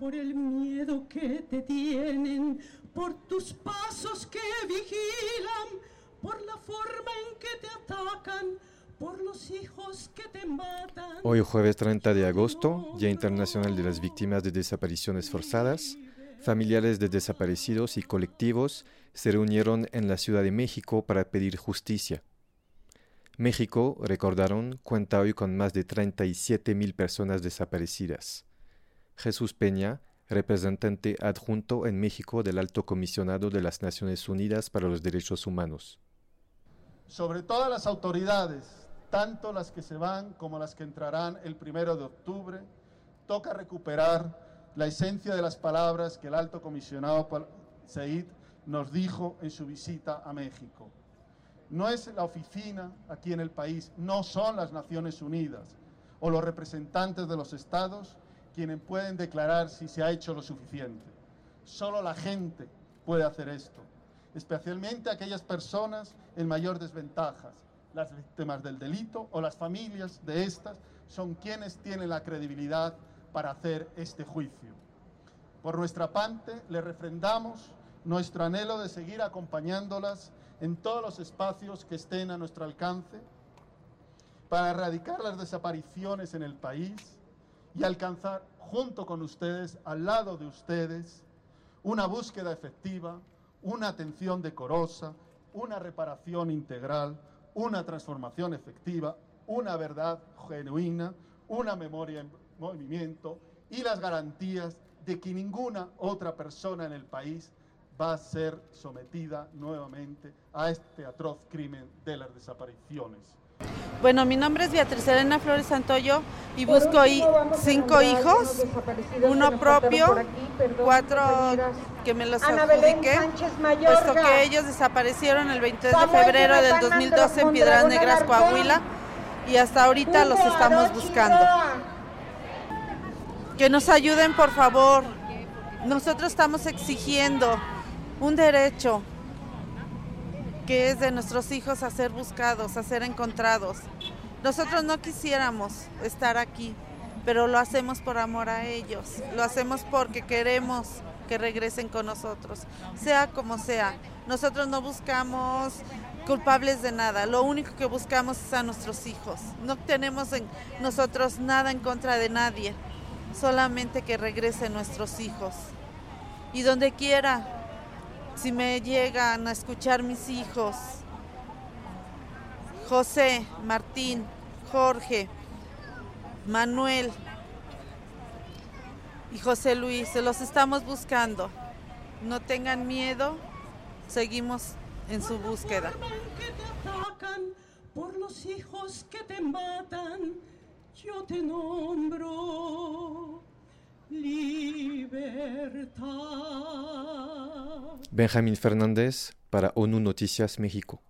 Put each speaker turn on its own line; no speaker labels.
por el miedo que te tienen, por tus pasos que vigilan, por la forma en que te atacan, por los hijos que te matan.
Hoy jueves 30 de agosto, Día Internacional de las Víctimas de Desapariciones Forzadas, familiares de desaparecidos y colectivos se reunieron en la Ciudad de México para pedir justicia. México, recordaron, cuenta hoy con más de 37 mil personas desaparecidas. Jesús Peña, representante adjunto en México del Alto Comisionado de las Naciones Unidas para los Derechos Humanos.
Sobre todas las autoridades, tanto las que se van como las que entrarán el primero de octubre, toca recuperar la esencia de las palabras que el Alto Comisionado Said nos dijo en su visita a México no es la oficina aquí en el país, no son las Naciones Unidas o los representantes de los estados quienes pueden declarar si se ha hecho lo suficiente. Solo la gente puede hacer esto, especialmente aquellas personas en mayor desventaja. Las víctimas del delito o las familias de estas son quienes tienen la credibilidad para hacer este juicio. Por nuestra parte, le refrendamos nuestro anhelo de seguir acompañándolas en todos los espacios que estén a nuestro alcance para erradicar las desapariciones en el país y alcanzar junto con ustedes, al lado de ustedes, una búsqueda efectiva, una atención decorosa, una reparación integral, una transformación efectiva, una verdad genuina, una memoria en movimiento y las garantías de que ninguna otra persona en el país va a ser sometida nuevamente a este atroz crimen de las desapariciones.
Bueno, mi nombre es Beatriz Elena Flores Santoyo y busco cinco hijos, uno propio, cuatro que me los adjudiqué, puesto que ellos desaparecieron el 23 de febrero del 2012 en Piedras Negras, Coahuila, y hasta ahorita los estamos buscando. Que nos ayuden, por favor. Nosotros estamos exigiendo un derecho que es de nuestros hijos a ser buscados, a ser encontrados. Nosotros no quisiéramos estar aquí, pero lo hacemos por amor a ellos, lo hacemos porque queremos que regresen con nosotros, sea como sea. Nosotros no buscamos culpables de nada, lo único que buscamos es a nuestros hijos. No tenemos en nosotros nada en contra de nadie, solamente que regresen nuestros hijos. Y donde quiera si me llegan a escuchar mis hijos, José, Martín, Jorge, Manuel y José Luis, se los estamos buscando. No tengan miedo, seguimos en su búsqueda.
Por los hijos que te matan, yo te nombro libertad.
Benjamín Fernández para ONU Noticias México.